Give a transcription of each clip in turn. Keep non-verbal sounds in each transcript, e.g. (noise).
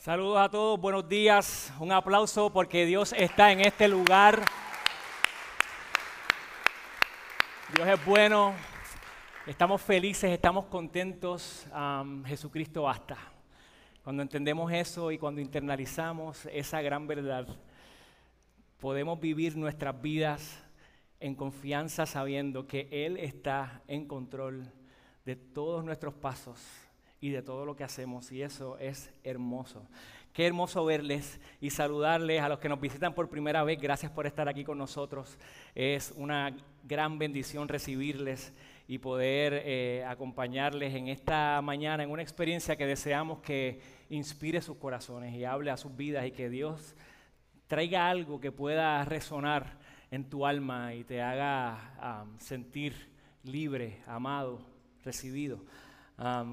Saludos a todos, buenos días, un aplauso porque Dios está en este lugar. Dios es bueno, estamos felices, estamos contentos. Jesucristo basta. Cuando entendemos eso y cuando internalizamos esa gran verdad, podemos vivir nuestras vidas en confianza sabiendo que Él está en control de todos nuestros pasos y de todo lo que hacemos y eso es hermoso. Qué hermoso verles y saludarles a los que nos visitan por primera vez. Gracias por estar aquí con nosotros. Es una gran bendición recibirles y poder eh, acompañarles en esta mañana en una experiencia que deseamos que inspire sus corazones y hable a sus vidas y que Dios traiga algo que pueda resonar en tu alma y te haga ah, sentir libre, amado, recibido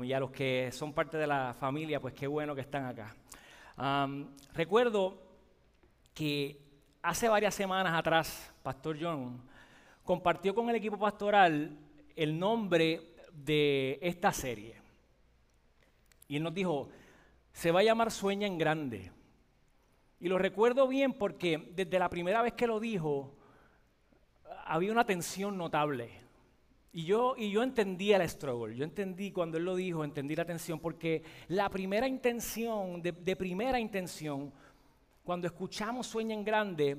y a los que son parte de la familia, pues qué bueno que están acá. recuerdo que hace varias semanas atrás, Pastor John compartió con el equipo pastoral el nombre de esta serie. Y él nos dijo, se va a llamar Sueña en Grande. Y lo recuerdo bien porque desde la primera vez que lo dijo, había una tensión notable. Y yo, y yo entendí el struggle, yo entendí cuando él lo dijo, entendí la tensión, porque la primera intención, de, primera intención, cuando escuchamos Sueña en Grande,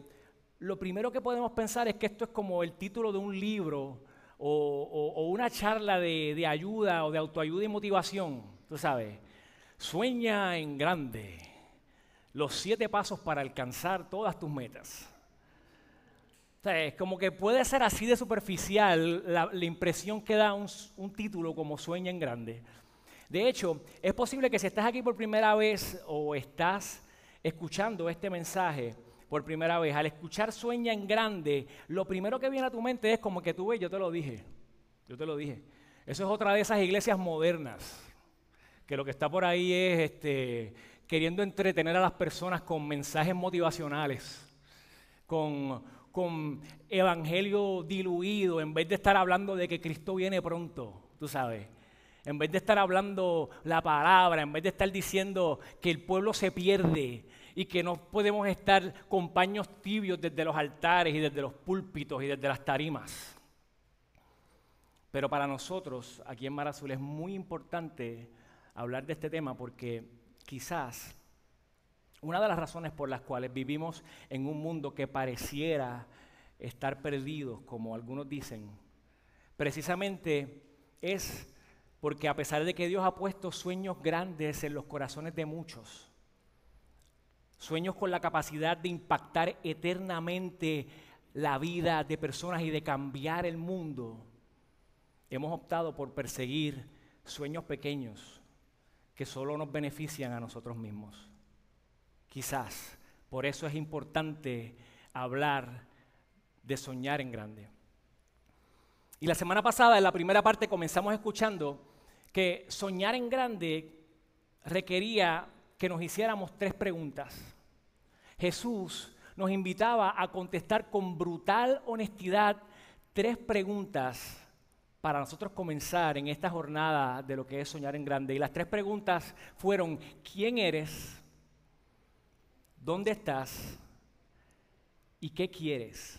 lo primero que podemos pensar es que esto es como el título de un libro o, una charla de, de, ayuda o de autoayuda y motivación, tú sabes. Sueña en grande, los siete pasos para alcanzar todas tus metas. O sea, es como que puede ser así de superficial la, impresión que da un, título como Sueña en Grande. De hecho, es posible que si estás aquí por primera vez o estás escuchando este mensaje por primera vez, al escuchar Sueña en Grande, lo primero que viene a tu mente es como que tú ves, yo te lo dije, yo te lo dije. Eso es otra de esas iglesias modernas, que lo que está por ahí es este, queriendo entretener a las personas con mensajes motivacionales, con con evangelio diluido, en vez de estar hablando de que Cristo viene pronto, tú sabes. En vez de estar hablando la palabra, en vez de estar diciendo que el pueblo se pierde y que no podemos estar con paños tibios desde los altares y desde los púlpitos y desde las tarimas. Pero para nosotros, aquí en Mar Azul, es muy importante hablar de este tema porque quizás una de las razones por las cuales vivimos en un mundo que pareciera estar perdido, como algunos dicen, precisamente es porque a pesar de que Dios ha puesto sueños grandes en los corazones de muchos, sueños con la capacidad de impactar eternamente la vida de personas y de cambiar el mundo, hemos optado por perseguir sueños pequeños que solo nos benefician a nosotros mismos. Quizás. Por eso es importante hablar de soñar en grande. Y la semana pasada, en la primera parte, comenzamos escuchando que soñar en grande requería que nos hiciéramos tres preguntas. Jesús nos invitaba a contestar con brutal honestidad tres preguntas para nosotros comenzar en esta jornada de lo que es soñar en grande. Y las tres preguntas fueron, ¿quién eres? ¿Dónde estás? ¿Y qué quieres?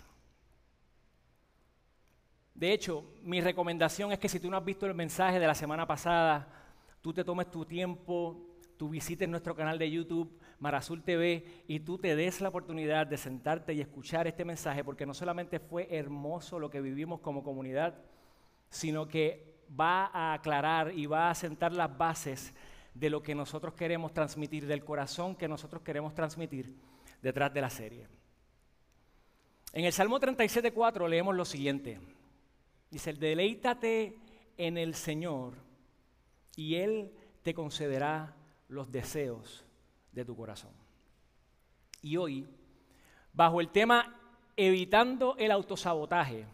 De hecho, mi recomendación es que si tú no has visto el mensaje de la semana pasada, tú te tomes tu tiempo, tú visites nuestro canal de YouTube, Marazul TV, y tú te des la oportunidad de sentarte y escuchar este mensaje, porque no solamente fue hermoso lo que vivimos como comunidad, sino que va a aclarar y va a sentar las bases de lo que nosotros queremos transmitir, del corazón que nosotros queremos transmitir detrás de la serie. En el Salmo 37.4 leemos lo siguiente. Dice, deleítate en el Señor y Él te concederá los deseos de tu corazón. Y hoy bajo el tema Evitando el autosabotaje.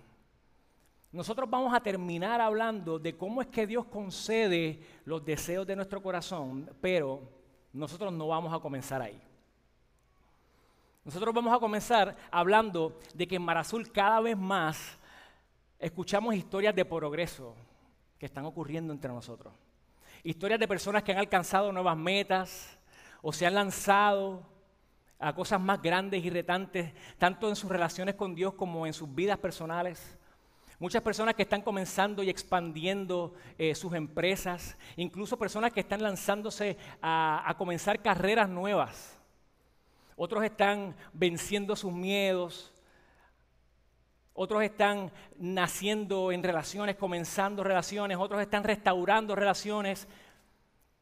Nosotros vamos a terminar hablando de cómo es que Dios concede los deseos de nuestro corazón, pero nosotros no vamos a comenzar ahí. Nosotros vamos a comenzar hablando de que en Marazul cada vez más escuchamos historias de progreso que están ocurriendo entre nosotros. Historias de personas que han alcanzado nuevas metas o se han lanzado a cosas más grandes y retantes, tanto en sus relaciones con Dios como en sus vidas personales. Muchas personas que están comenzando y expandiendo eh, sus empresas, incluso personas que están lanzándose a, a comenzar carreras nuevas. Otros están venciendo sus miedos, otros están naciendo en relaciones, comenzando relaciones, otros están restaurando relaciones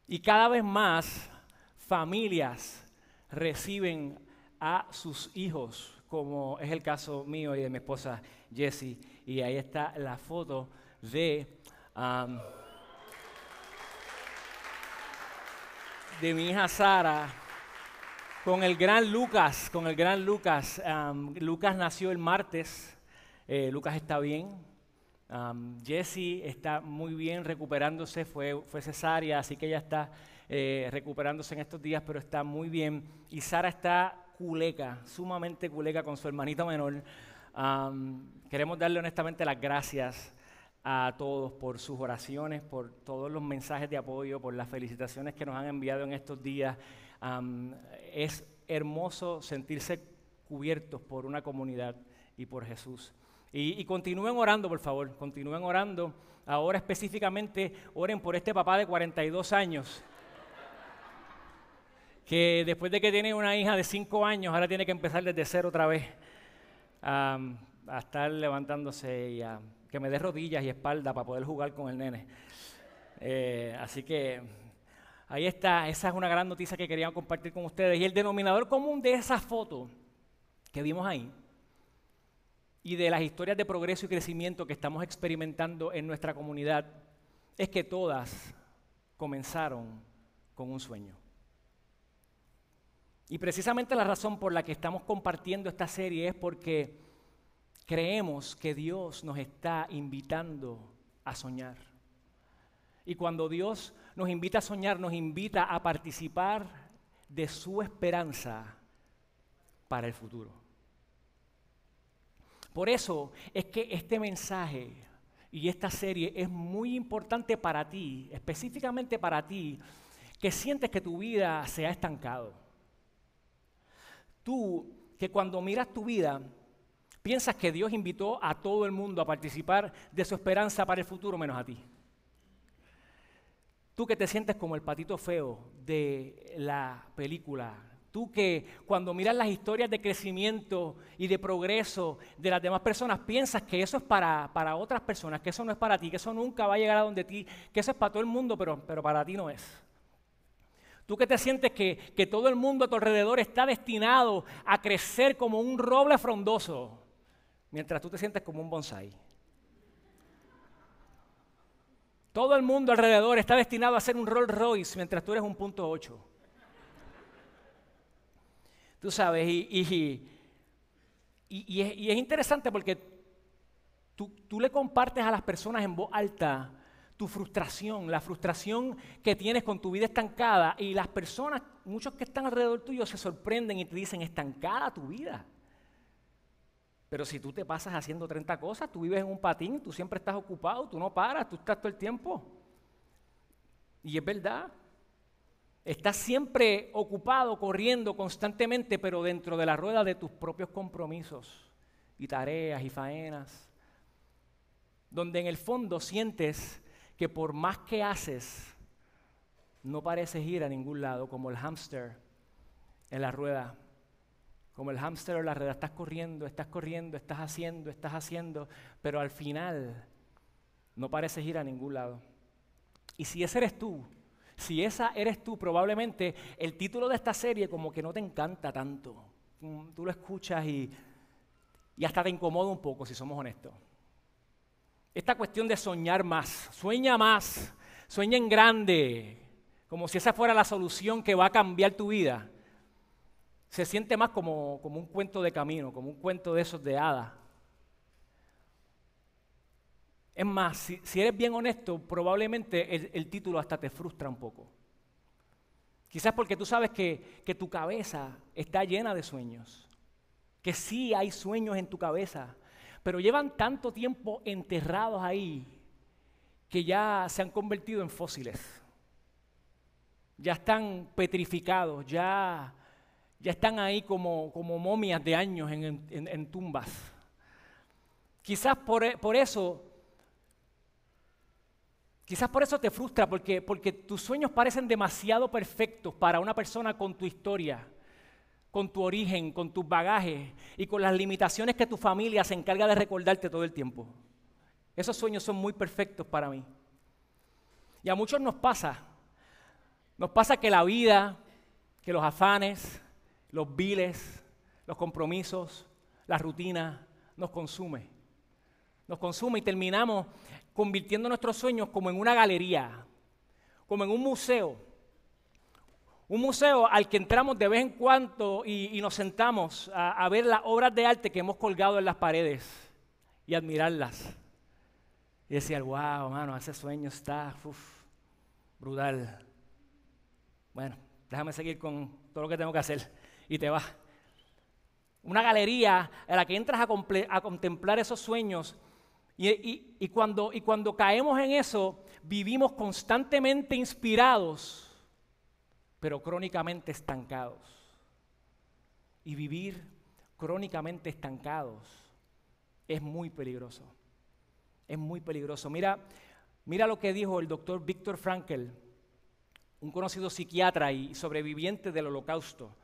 y cada vez más familias reciben a sus hijos, como es el caso mío y de mi esposa Jessie. Y ahí está la foto de, de mi hija Sara con el gran Lucas, con el gran Lucas. Lucas nació el martes, eh, Lucas está bien. Jessie está muy bien recuperándose, fue, fue cesárea, así que ella está eh, recuperándose en estos días, pero está muy bien. Y Sara está culeca, sumamente culeca con su hermanita menor. Queremos darle honestamente las gracias a todos por sus oraciones, por todos los mensajes de apoyo, por las felicitaciones que nos han enviado en estos días. es hermoso sentirse cubiertos por una comunidad y por Jesús. Y, y, continúen orando, por favor, continúen orando. Ahora específicamente oren por este papá de 42 años que después de que tiene una hija de cinco años, ahora tiene que empezar desde cero otra vez a estar levantándose y a que me dé rodillas y espalda para poder jugar con el nene. Eh, así que ahí está, esa es una gran noticia que quería compartir con ustedes. Y el denominador común de esa foto que vimos ahí y de las historias de progreso y crecimiento que estamos experimentando en nuestra comunidad es que todas comenzaron con un sueño. Y precisamente la razón por la que estamos compartiendo esta serie es porque creemos que Dios nos está invitando a soñar. Y cuando Dios nos invita a soñar, nos invita a participar de su esperanza para el futuro. Por eso es que este mensaje y esta serie es muy importante para ti, específicamente para ti, que sientes que tu vida se ha estancado Tú que cuando miras tu vida piensas que Dios invitó a todo el mundo a participar de su esperanza para el futuro menos a ti. Tú que te sientes como el patito feo de la película. Tú que cuando miras las historias de crecimiento y de progreso de las demás personas piensas que eso es para, para otras personas, que eso no es para ti, que eso nunca va a llegar a donde ti, que eso es para todo el mundo, pero, pero para ti no es. Tú que te sientes que, que, todo el mundo a tu alrededor está destinado a crecer como un roble frondoso, mientras tú te sientes como un bonsai. Todo el mundo alrededor está destinado a ser un Rolls Royce, mientras tú eres un punto 8. Tú sabes, y, y, y, y es, interesante porque tú, tú le compartes a las personas en voz alta tu frustración, la frustración que tienes con tu vida estancada y las personas, muchos que están alrededor tuyo se sorprenden y te dicen, estancada tu vida. Pero si tú te pasas haciendo 30 cosas, tú vives en un patín, tú siempre estás ocupado, tú no paras, tú estás todo el tiempo. Y es verdad. Estás siempre ocupado, corriendo constantemente, pero dentro de la rueda de tus propios compromisos y tareas y faenas, donde en el fondo sientes que por más que haces, no pareces ir a ningún lado, como el hámster en la rueda. Como el hámster en la rueda, estás corriendo, estás corriendo, estás haciendo, estás haciendo, pero al final no pareces ir a ningún lado. Y si ese eres tú, si esa eres tú, probablemente el título de esta serie como que no te encanta tanto. Mm, tú lo escuchas y, y hasta te incomoda un poco, si somos honestos esta cuestión de soñar más. Sueña más, sueña en grande, como si esa fuera la solución que va a cambiar tu vida. Se siente más como, como un cuento de camino, como un cuento de esos de hadas. Es más, si, eres bien honesto, probablemente el, título hasta te frustra un poco. Quizás porque tú sabes que, que tu cabeza está llena de sueños, que sí hay sueños en tu cabeza, pero llevan tanto tiempo enterrados ahí que ya se han convertido en fósiles. Ya están petrificados, ya, ya están ahí como, como momias de años en, tumbas. Quizás por, por eso Quizás por eso te frustra, porque, porque tus sueños parecen demasiado perfectos para una persona con tu historia, con tu origen, con tus bagajes y con las limitaciones que tu familia se encarga de recordarte todo el tiempo. Esos sueños son muy perfectos para mí. Y a muchos nos pasa. Nos pasa que la vida, que los afanes, los viles, los compromisos, la rutina, nos consume. Nos consume y terminamos convirtiendo nuestros sueños como en una galería, como en un museo. Un museo al que entramos de vez en cuando y, nos sentamos a, ver las obras de arte que hemos colgado en las paredes y admirarlas. Y decir, wow, mano, ese sueño está brutal. Bueno, déjame seguir con todo lo que tengo que hacer. Y te vas. Una galería en la que entras a contemplar esos sueños y, cuando, y cuando caemos en eso, vivimos constantemente inspirados, pero crónicamente estancados. Y vivir crónicamente estancados es muy peligroso. Es muy peligroso. Mira, mira lo que dijo el doctor Víctor Frankel, un conocido psiquiatra y sobreviviente del holocausto.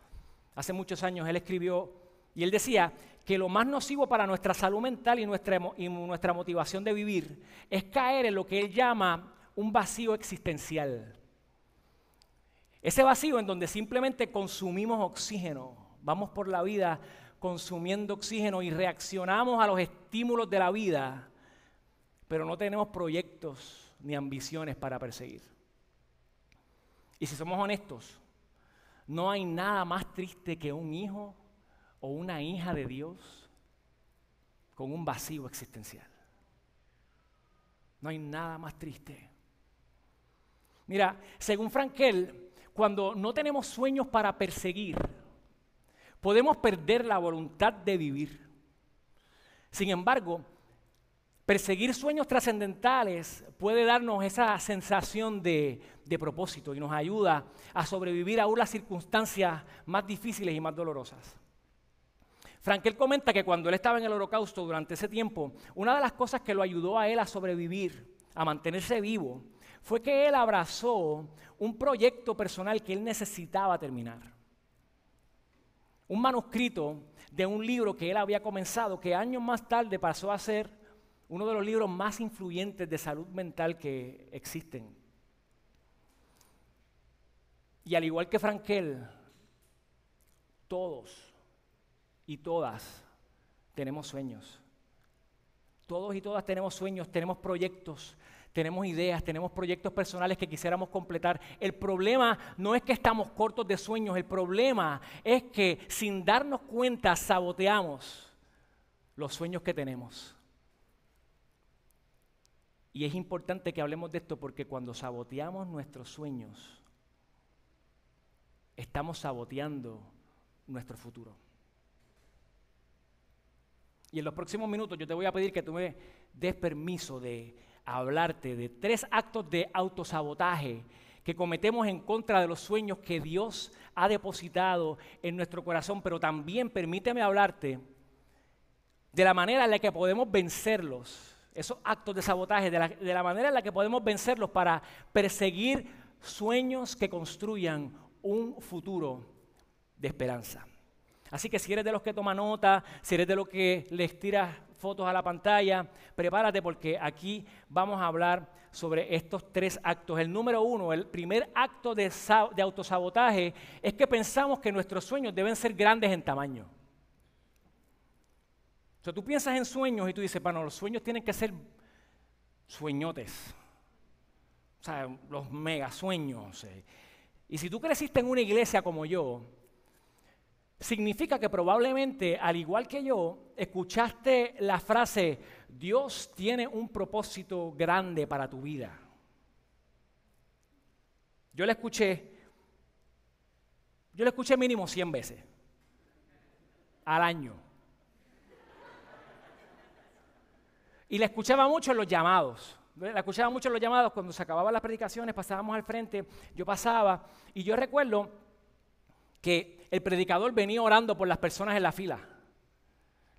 Hace muchos años él escribió y él decía que lo más nocivo para nuestra salud mental y nuestra, motivación de vivir es caer en lo que él llama un vacío existencial. Ese vacío en donde simplemente consumimos oxígeno, vamos por la vida consumiendo oxígeno y reaccionamos a los estímulos de la vida, pero no tenemos proyectos ni ambiciones para perseguir. Y si somos honestos, no hay nada más triste que un hijo o una hija de Dios con un vacío existencial. No hay nada más triste. Mira, según Frankel, cuando no tenemos sueños para perseguir, podemos perder la voluntad de vivir. Sin embargo, perseguir sueños trascendentales puede darnos esa sensación de, de, propósito y nos ayuda a sobrevivir aún las circunstancias más difíciles y más dolorosas. Frankel comenta que cuando él estaba en el holocausto durante ese tiempo, una de las cosas que lo ayudó a él a sobrevivir, a mantenerse vivo, fue que él abrazó un proyecto personal que él necesitaba terminar. Un manuscrito de un libro que él había comenzado, que años más tarde pasó a ser uno de los libros más influyentes de salud mental que existen. Y al igual que Frankel, todos y todas tenemos sueños. Todos y todas tenemos sueños, tenemos proyectos, tenemos ideas, tenemos proyectos personales que quisiéramos completar. El problema no es que estamos cortos de sueños, el problema es que sin darnos cuenta saboteamos los sueños que tenemos. Y es importante que hablemos de esto porque cuando saboteamos nuestros sueños, estamos saboteando nuestro futuro. Y en los próximos minutos yo te voy a pedir que tú me des permiso de hablarte de tres actos de autosabotaje que cometemos en contra de los sueños que Dios ha depositado en nuestro corazón, pero también permíteme hablarte de la manera en la que podemos vencerlos, esos actos de sabotaje, de la, de manera en la que podemos vencerlos para perseguir sueños que construyan un futuro de esperanza. Así que si eres de los que toma nota, si eres de los que les tiras fotos a la pantalla, prepárate porque aquí vamos a hablar sobre estos tres actos. El número uno, el primer acto de, autosabotaje es que pensamos que nuestros sueños deben ser grandes en tamaño. O sea, tú piensas en sueños y tú dices, bueno, los sueños tienen que ser sueñotes. O sea, los mega sueños. Y si tú creciste en una iglesia como yo, significa que probablemente, al igual que yo, escuchaste la frase, Dios tiene un propósito grande para tu vida. Yo la escuché, yo la escuché mínimo 100 veces al año. Y la escuchaba mucho en los llamados. La escuchaba mucho en los llamados cuando se acababan las predicaciones, pasábamos al frente, yo pasaba y yo recuerdo que el predicador venía orando por las personas en la fila.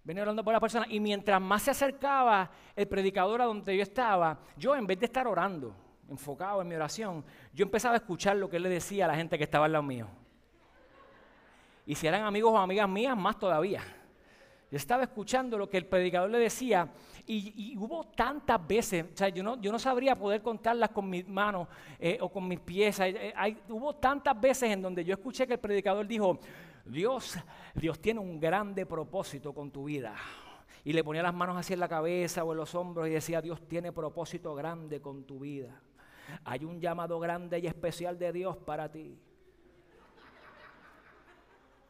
Venía orando por las personas y mientras más se acercaba el predicador a donde yo estaba, yo en vez de estar orando, enfocado en mi oración, yo empezaba a escuchar lo que él le decía a la gente que estaba al lado mío. Y si eran amigos o amigas mías, más todavía. Yo estaba escuchando lo que el predicador le decía y, hubo tantas veces, o sea, yo no, yo no sabría poder contarlas con mis manos eh, o con mis pies. hubo tantas veces en donde yo escuché que el predicador dijo, Dios, Dios tiene un grande propósito con tu vida. Y le ponía las manos así en la cabeza o en los hombros y decía, Dios tiene propósito grande con tu vida. Hay un llamado grande y especial de Dios para ti.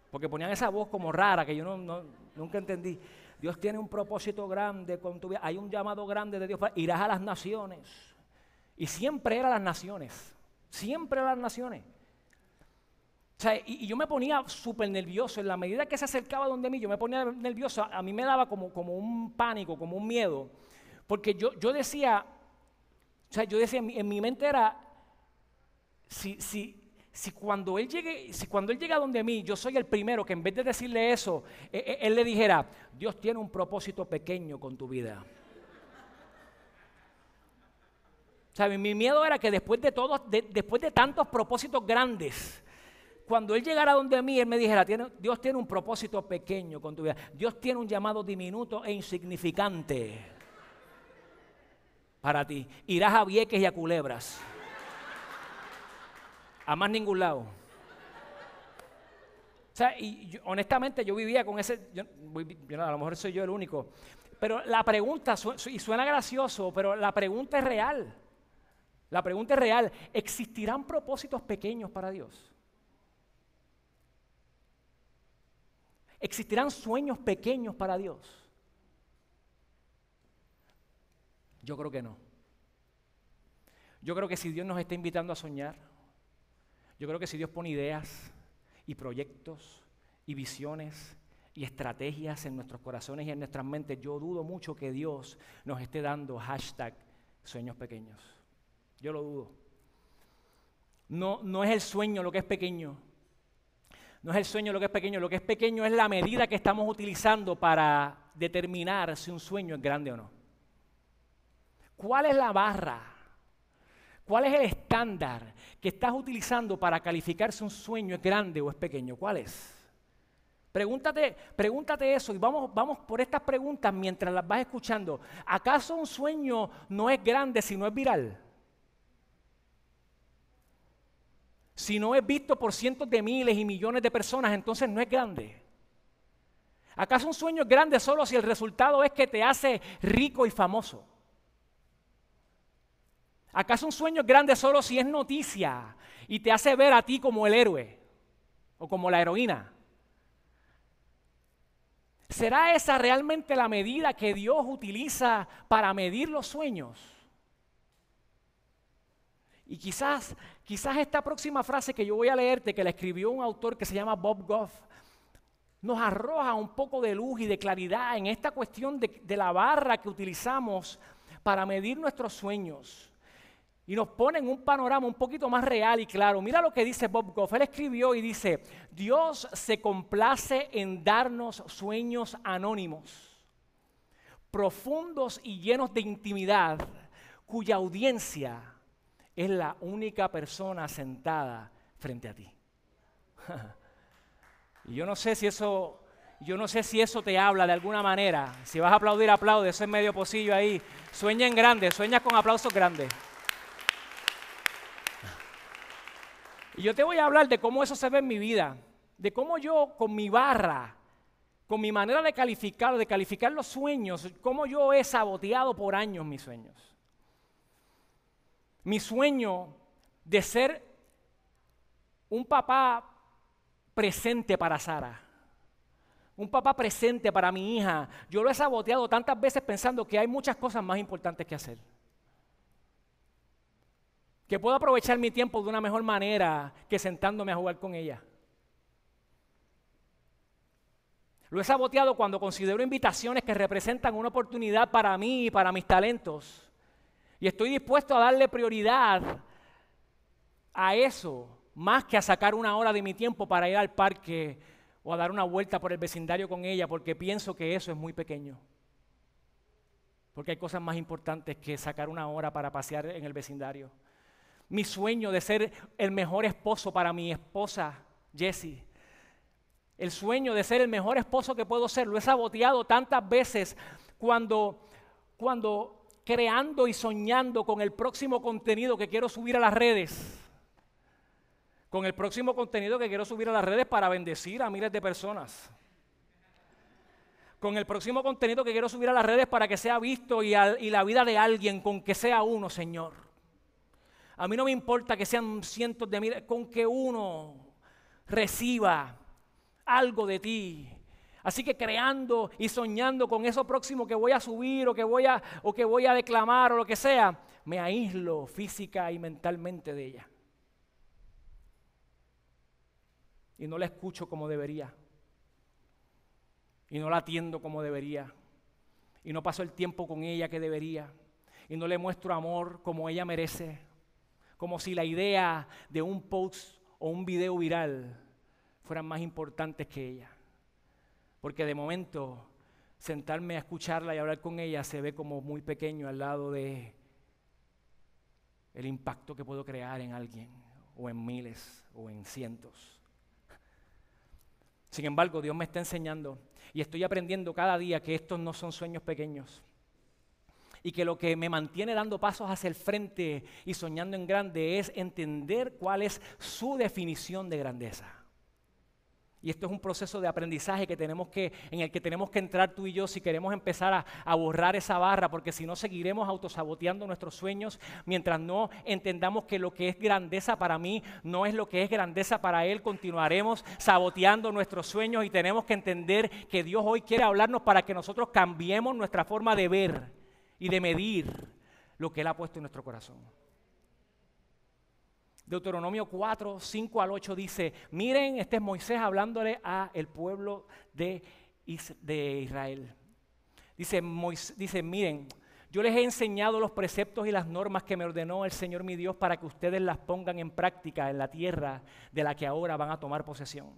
Porque ponían esa voz como rara que yo no, nunca entendí. Dios tiene un propósito grande con tu vida. Hay un llamado grande de Dios. Para, irás a las naciones. Y siempre era las naciones. Siempre eran las naciones. O sea, y, yo me ponía súper nervioso. En la medida que se acercaba donde mí, yo me ponía nervioso. A mí me daba como, como un pánico, como un miedo. Porque yo, yo decía, o sea, yo decía, en mi, mente era, si, si, si cuando él llegue, si cuando él llega donde mí, yo soy el primero que en vez de decirle eso, e, e, él, le dijera, Dios tiene un propósito pequeño con tu vida. ¿Sabe? Mi miedo era que después de todos, después de tantos propósitos grandes, cuando él llegara donde mí, él me dijera, Dios tiene un propósito pequeño con tu vida. Dios tiene un llamado diminuto e insignificante para ti. Irás a Vieques y a Culebras a más ningún lado. O sea, y honestamente yo vivía con ese, yo, a lo mejor soy yo el único, pero la pregunta, y suena gracioso, pero la pregunta es real. La pregunta es real. ¿Existirán propósitos pequeños para Dios? ¿Existirán sueños pequeños para Dios? Yo creo que no. Yo creo que si Dios nos está invitando a soñar, yo creo que si Dios pone ideas y proyectos y visiones y estrategias en nuestros corazones y en nuestras mentes, yo dudo mucho que Dios nos esté dando hashtag sueños pequeños. Yo lo dudo. No, no es el sueño lo que es pequeño. No es el sueño lo que es pequeño. Lo que es pequeño es la medida que estamos utilizando para determinar si un sueño es grande o no. ¿Cuál es la barra? ¿Cuál es el estándar que estás utilizando para calificar si un sueño es grande o es pequeño? ¿Cuál es? Pregúntate, pregúntate eso y vamos, vamos por estas preguntas mientras las vas escuchando. ¿Acaso un sueño no es grande si no es viral? Si no es visto por cientos de miles y millones de personas, entonces no es grande. ¿Acaso un sueño es grande solo si el resultado es que te hace rico y famoso? ¿Acaso un sueño es grande solo si es noticia y te hace ver a ti como el héroe o como la heroína? ¿Será esa realmente la medida que Dios utiliza para medir los sueños? Y quizás, quizás esta próxima frase que yo voy a leerte, que la escribió un autor que se llama Bob Goff, nos arroja un poco de luz y de claridad en esta cuestión de, de la barra que utilizamos para medir nuestros sueños y nos pone en un panorama un poquito más real y claro. Mira lo que dice Bob Goff. Él escribió y dice, Dios se complace en darnos sueños anónimos, profundos y llenos de intimidad, cuya audiencia es la única persona sentada frente a ti. (laughs) y yo no sé si eso yo no sé si eso te habla de alguna manera. Si vas a aplaudir, aplaude. Eso es medio pocillo ahí. Sueña en grande, sueña con aplausos grandes. Y yo te voy a hablar de cómo eso se ve en mi vida, de cómo yo con mi barra, con mi manera de calificar, de calificar los sueños, cómo yo he saboteado por años mis sueños. Mi sueño de ser un papá presente para Sara. un papá presente para mi hija. Yo lo he saboteado tantas veces pensando que hay muchas cosas más importantes que hacer. Que puedo aprovechar mi tiempo de una mejor manera que sentándome a jugar con ella. Lo he saboteado cuando considero invitaciones que representan una oportunidad para mí y para mis talentos. Y estoy dispuesto a darle prioridad a eso, más que a sacar una hora de mi tiempo para ir al parque o a dar una vuelta por el vecindario con ella, porque pienso que eso es muy pequeño. Porque hay cosas más importantes que sacar una hora para pasear en el vecindario. Mi sueño de ser el mejor esposo para mi esposa, Jessie. El sueño de ser el mejor esposo que puedo ser. Lo he saboteado tantas veces cuando, cuando creando y soñando con el próximo contenido que quiero subir a las redes con el próximo contenido que quiero subir a las redes para bendecir a miles de personas. Con el próximo contenido que quiero subir a las redes para que sea visto y, la vida de alguien, con que sea uno, Señor. A mí no me importa que sean cientos de miles, con que uno reciba algo de ti. Así que creando y soñando con eso próximo que voy a subir o que voy a, o que voy a declamar o lo que sea, me aíslo física y mentalmente de ella. y no la escucho como debería. Y no la atiendo como debería. Y no paso el tiempo con ella que debería. Y no le muestro amor como ella merece. Como si la idea de un post o un video viral fueran más importantes que ella. Porque de momento sentarme a escucharla y hablar con ella se ve como muy pequeño al lado de el impacto que puedo crear en alguien o en miles o en cientos. Sin embargo, Dios me está enseñando y estoy aprendiendo cada día que estos no son sueños pequeños. Y que lo que me mantiene dando pasos hacia el frente y soñando en grande es entender cuál es su definición de grandeza. Y esto es un proceso de aprendizaje que tenemos que, en el que tenemos que entrar tú y yo si queremos empezar a, a, borrar esa barra, porque si no seguiremos autosaboteando nuestros sueños mientras no entendamos que lo que es grandeza para mí no es lo que es grandeza para Él, continuaremos saboteando nuestros sueños y tenemos que entender que Dios hoy quiere hablarnos para que nosotros cambiemos nuestra forma de ver y de medir lo que Él ha puesto en nuestro corazón. Deuteronomio 4, 5 al 8 dice, miren, este es Moisés hablándole a el pueblo de, Israel. Dice, dice, miren, yo les he enseñado los preceptos y las normas que me ordenó el Señor mi Dios para que ustedes las pongan en práctica en la tierra de la que ahora van a tomar posesión.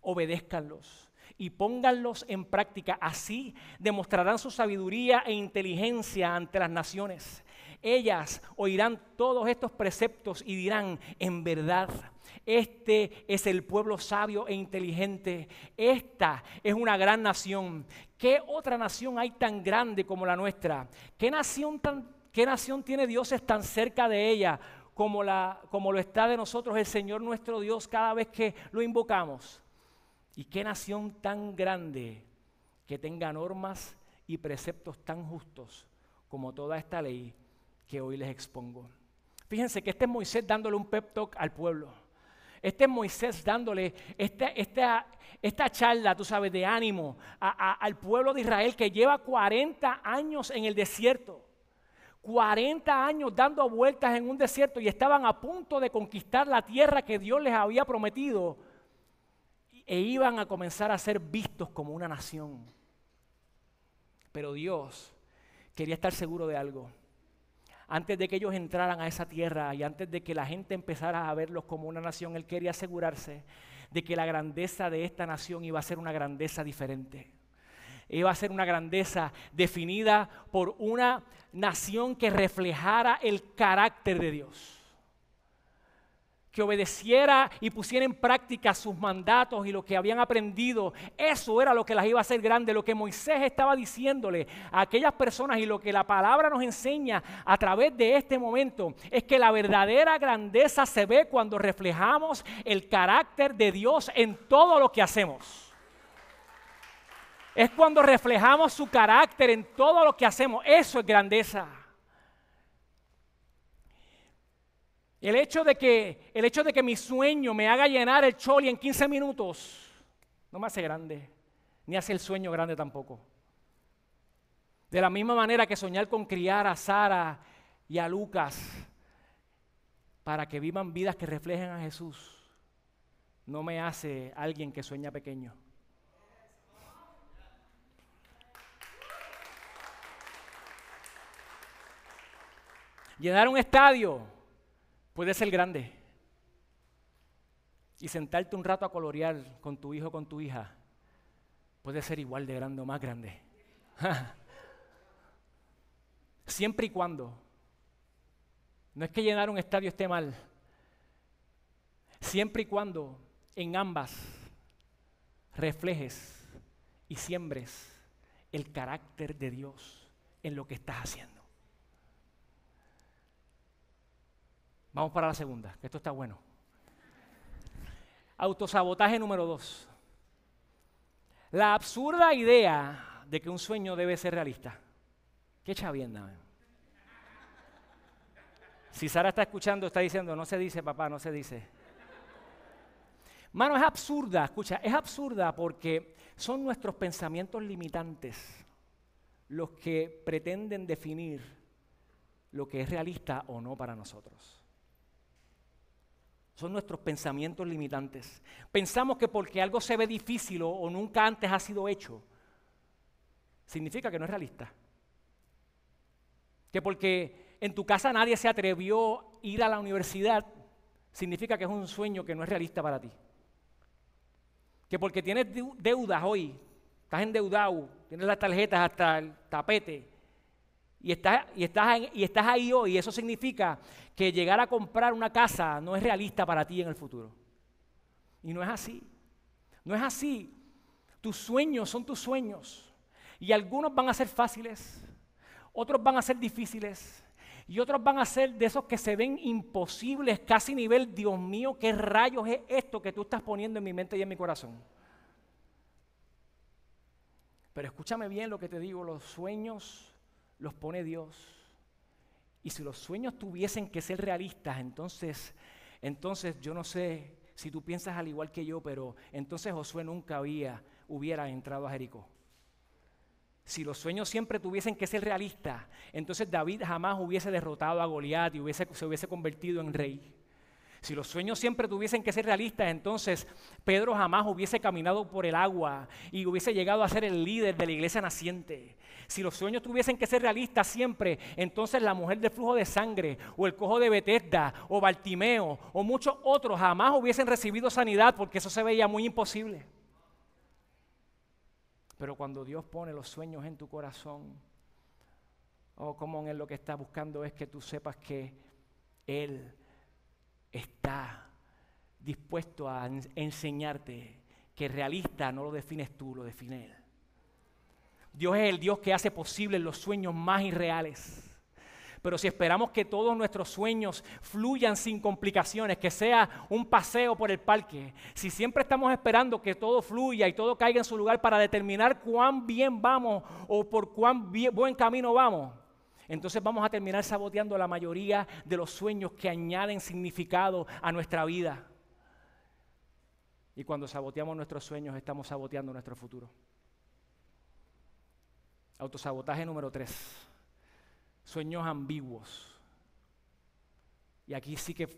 Obedézcanlos y pónganlos en práctica. Así demostrarán su sabiduría e inteligencia ante las naciones ellas oirán todos estos preceptos y dirán, en verdad, este es el pueblo sabio e inteligente. Esta es una gran nación. ¿Qué otra nación hay tan grande como la nuestra? ¿Qué nación, qué nación tiene dioses tan cerca de ella como, la, como lo está de nosotros el Señor nuestro Dios cada vez que lo invocamos? ¿Y qué nación tan grande que tenga normas y preceptos tan justos como toda esta ley que hoy les expongo. Fíjense que este es Moisés dándole un pep talk al pueblo. Este es Moisés dándole esta, esta, esta charla, tú sabes, de ánimo al pueblo de Israel que lleva 40 años en el desierto. 40 años dando vueltas en un desierto y estaban a punto de conquistar la tierra que Dios les había prometido e iban a comenzar a ser vistos como una nación. Pero Dios quería estar seguro de algo antes de que ellos entraran a esa tierra y antes de que la gente empezara a verlos como una nación, Él quería asegurarse de que la grandeza de esta nación iba a ser una grandeza diferente. Iba a ser una grandeza definida por una nación que reflejara el carácter de Dios que obedeciera y pusiera en práctica sus mandatos y lo que habían aprendido. Eso era lo que las iba a hacer grandes, lo que Moisés estaba diciéndole a aquellas personas y lo que la palabra nos enseña a través de este momento es que la verdadera grandeza se ve cuando reflejamos el carácter de Dios en todo lo que hacemos. Es cuando reflejamos su carácter en todo lo que hacemos. Eso es grandeza. El hecho de que, el hecho de que mi sueño me haga llenar el choli en 15 minutos no me hace grande. ni hace el sueño grande tampoco. De la misma manera que soñar con criar a Sara y a Lucas para que vivan vidas que reflejen a Jesús, no me hace alguien que sueña pequeño. Llenar un estadio puede ser grande. Y sentarte un rato a colorear con tu hijo o con tu hija puede ser igual de grande o más grande. (laughs) Siempre y cuando. No es que llenar un estadio esté mal. Siempre y cuando en ambas reflejes y siembres el carácter de Dios en lo que estás haciendo. Vamos para la segunda, que esto está bueno. Autosabotaje número dos. La absurda idea de que un sueño debe ser realista. Qué chavienda. Si Sara está escuchando, está diciendo, no se dice, papá, no se dice. Mano, es absurda, escucha, es absurda porque son nuestros pensamientos limitantes los que pretenden definir lo que es realista o no para nosotros. Son nuestros pensamientos limitantes. Pensamos que porque algo se ve difícil o, nunca antes ha sido hecho, significa que no es realista. Que porque en tu casa nadie se atrevió a ir a la universidad, significa que es un sueño que no es realista para ti que porque tienes deudas hoy, estás endeudado, tienes las tarjetas hasta el tapete, y estás, y, estás, y ahí hoy, y eso significa que llegar a comprar una casa no es realista para ti en el futuro. Y no es así. No es así. Tus sueños son tus sueños. Y algunos van a ser fáciles, otros van a ser difíciles, y otros van a ser de esos que se ven imposibles, casi nivel, Dios mío, ¿qué rayos es esto que tú estás poniendo en mi mente y en mi corazón? Pero escúchame bien lo que te digo, los sueños los pone Dios. Y si los sueños tuviesen que ser realistas, entonces, entonces yo no sé si tú piensas al igual que yo, pero entonces Josué nunca había, hubiera entrado a Jericó. Si los sueños siempre tuviesen que ser realistas, entonces David jamás hubiese derrotado a Goliat y se hubiese convertido en rey. Si los sueños siempre tuviesen que ser realistas, entonces Pedro jamás hubiese caminado por el agua y hubiese llegado a ser el líder de la iglesia naciente. Si los sueños tuviesen que ser realistas siempre, entonces la mujer de flujo de sangre, o el cojo de Betesda, o Bartimeo, o muchos otros jamás hubiesen recibido sanidad porque eso se veía muy imposible. Pero cuando Dios pone los sueños en tu corazón, oh, como en Él lo que está buscando es que tú sepas que Él está dispuesto a enseñarte que realista no lo defines tú, lo define Él. Dios es el Dios que hace posible los sueños más irreales. Pero si esperamos que todos nuestros sueños fluyan sin complicaciones, que sea un paseo por el parque, si siempre estamos esperando que todo fluya y todo caiga en su lugar para determinar cuán bien vamos o por cuán buen camino vamos, entonces vamos a terminar saboteando la mayoría de los sueños que añaden significado a nuestra vida. Y cuando saboteamos nuestros sueños, estamos saboteando nuestro futuro. Autosabotaje número tres sueños ambiguos. Y aquí sí que,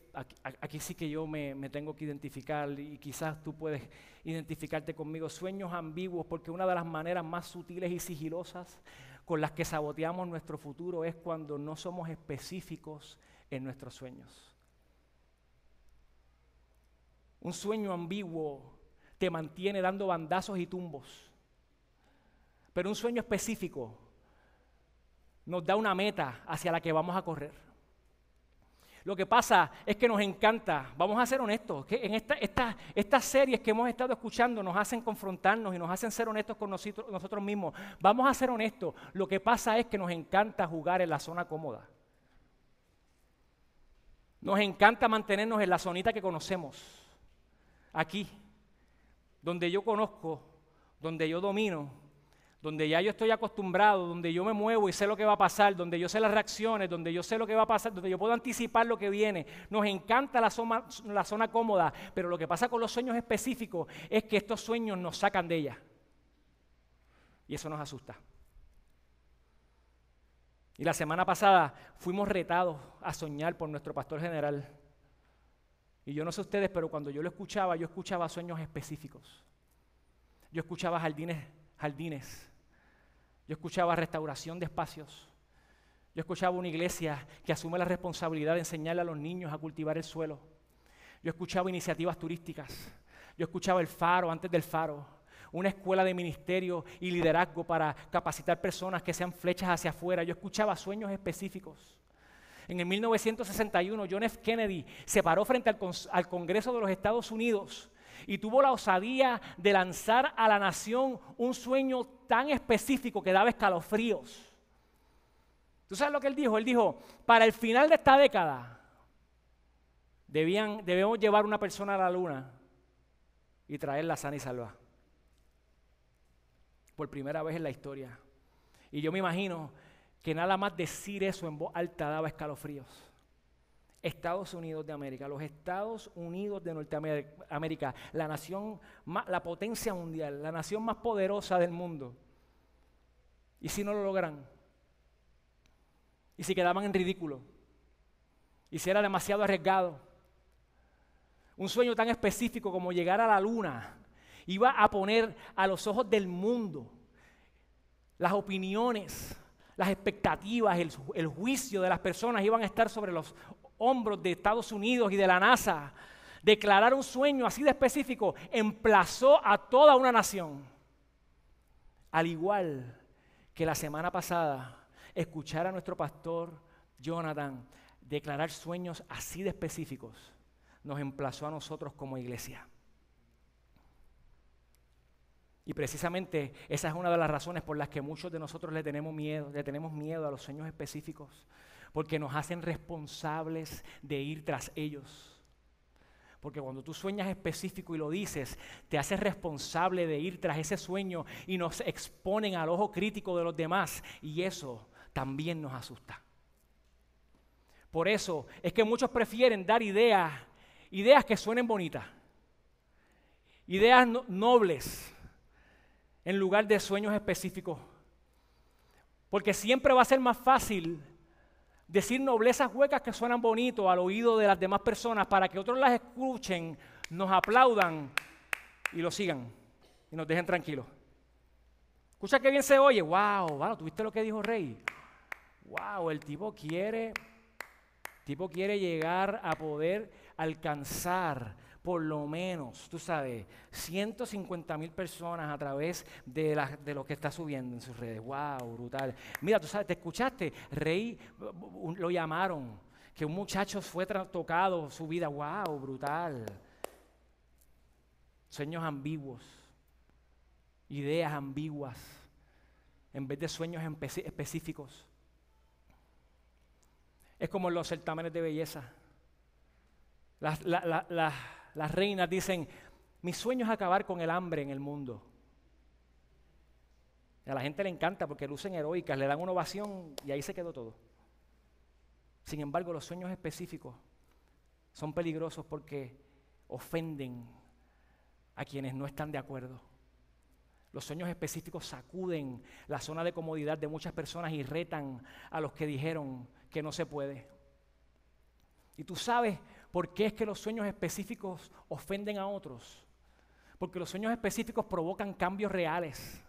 aquí, sí que yo me, me, tengo que identificar y quizás tú puedes identificarte conmigo. Sueños ambiguos, porque una de las maneras más sutiles y sigilosas con las que saboteamos nuestro futuro es cuando no somos específicos en nuestros sueños. Un sueño ambiguo te mantiene dando bandazos y tumbos. Pero un sueño específico nos da una meta hacia la que vamos a correr. Lo que pasa es que nos encanta, vamos a ser honestos, que en esta, estas series que hemos estado escuchando nos hacen confrontarnos y nos hacen ser honestos con nosotros, nosotros mismos. Vamos a ser honestos, lo que pasa es que nos encanta jugar en la zona cómoda. Nos encanta mantenernos en la zonita que conocemos, aquí, donde yo conozco, donde yo domino, donde ya yo estoy acostumbrado, donde yo me muevo y sé lo que va a pasar, donde yo sé las reacciones, donde yo sé lo que va a pasar, donde yo puedo anticipar lo que viene. Nos encanta la zona, cómoda, pero lo que pasa con los sueños específicos es que estos sueños nos sacan de ella. Y eso nos asusta. Y la semana pasada fuimos retados a soñar por nuestro pastor general. Y yo no sé ustedes, pero cuando yo lo escuchaba, yo escuchaba sueños específicos. Yo escuchaba jardines, jardines. Yo escuchaba restauración de espacios. Yo escuchaba una iglesia que asume la responsabilidad de enseñarle a los niños a cultivar el suelo. Yo escuchaba iniciativas turísticas. Yo escuchaba el faro antes del faro. Una escuela de ministerio y liderazgo para capacitar personas que sean flechas hacia afuera. Yo escuchaba sueños específicos. En el 1961, John F. Kennedy se paró frente al, Congreso de los Estados Unidos y tuvo la osadía de lanzar a la nación un sueño tan específico que daba escalofríos. ¿Tú sabes lo que él dijo? Él dijo, para el final de esta década, debían, debemos llevar una persona a la luna y traerla sana y salva. Por primera vez en la historia. Y yo me imagino que nada más decir eso en voz alta daba escalofríos. Estados Unidos de América, los Estados Unidos de Norteamérica, la nación, la potencia mundial, la nación más poderosa del mundo. ¿Y si no lo logran? ¿Y si quedaban en ridículo? ¿Y si era demasiado arriesgado? Un sueño tan específico como llegar a la luna iba a poner a los ojos del mundo las opiniones, las expectativas, el, juicio de las personas iban a estar sobre los hombros de Estados Unidos y de la NASA, declarar un sueño así de específico, emplazó a toda una nación. Al igual que la semana pasada, escuchar a nuestro pastor Jonathan declarar sueños así de específicos, nos emplazó a nosotros como iglesia. Y precisamente esa es una de las razones por las que muchos de nosotros le tenemos miedo, le tenemos miedo a los sueños específicos, porque nos hacen responsables de ir tras ellos. Porque cuando tú sueñas específico y lo dices, te haces responsable de ir tras ese sueño y nos exponen al ojo crítico de los demás. Y eso también nos asusta. Por eso es que muchos prefieren dar ideas, ideas que suenen bonitas, ideas nobles, en lugar de sueños específicos. Porque siempre va a ser más fácil decir noblezas huecas que suenan bonitos al oído de las demás personas para que otros las escuchen, nos aplaudan y lo sigan y nos dejen tranquilos. Escucha que bien se oye. Wow, bueno, ¿tuviste lo que dijo Rey? Wow, el tipo quiere, el tipo quiere llegar a poder alcanzar por lo menos, tú sabes, 150 mil personas a través de, de, lo que está subiendo en sus redes. ¡Wow! Brutal. Mira, tú sabes, te escuchaste, Rey lo llamaron, que un muchacho fue tocado su vida. ¡Wow! Brutal. Sueños ambiguos, ideas ambiguas, en vez de sueños específicos. Es como los certámenes de belleza. Las reinas dicen, mi sueño es acabar con el hambre en el mundo. a la gente le encanta porque lucen heroicas, le dan una ovación y ahí se quedó todo. Sin embargo, los sueños específicos son peligrosos porque ofenden a quienes no están de acuerdo. Los sueños específicos sacuden la zona de comodidad de muchas personas y retan a los que dijeron que no se puede. Y tú sabes ¿Por qué es que los sueños específicos ofenden a otros? Porque los sueños específicos provocan cambios reales,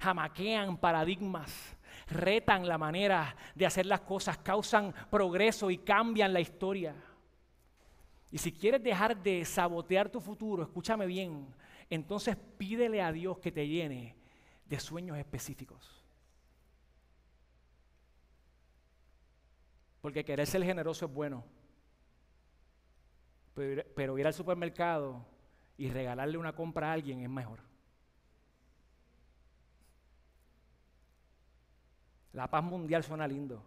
jamaquean paradigmas, retan la manera de hacer las cosas, causan progreso y cambian la historia. Y si quieres dejar de sabotear tu futuro, escúchame bien, entonces pídele a Dios que te llene de sueños específicos. Porque querer ser generoso es bueno. Pero, ir al supermercado y regalarle una compra a alguien es mejor. La paz mundial suena lindo.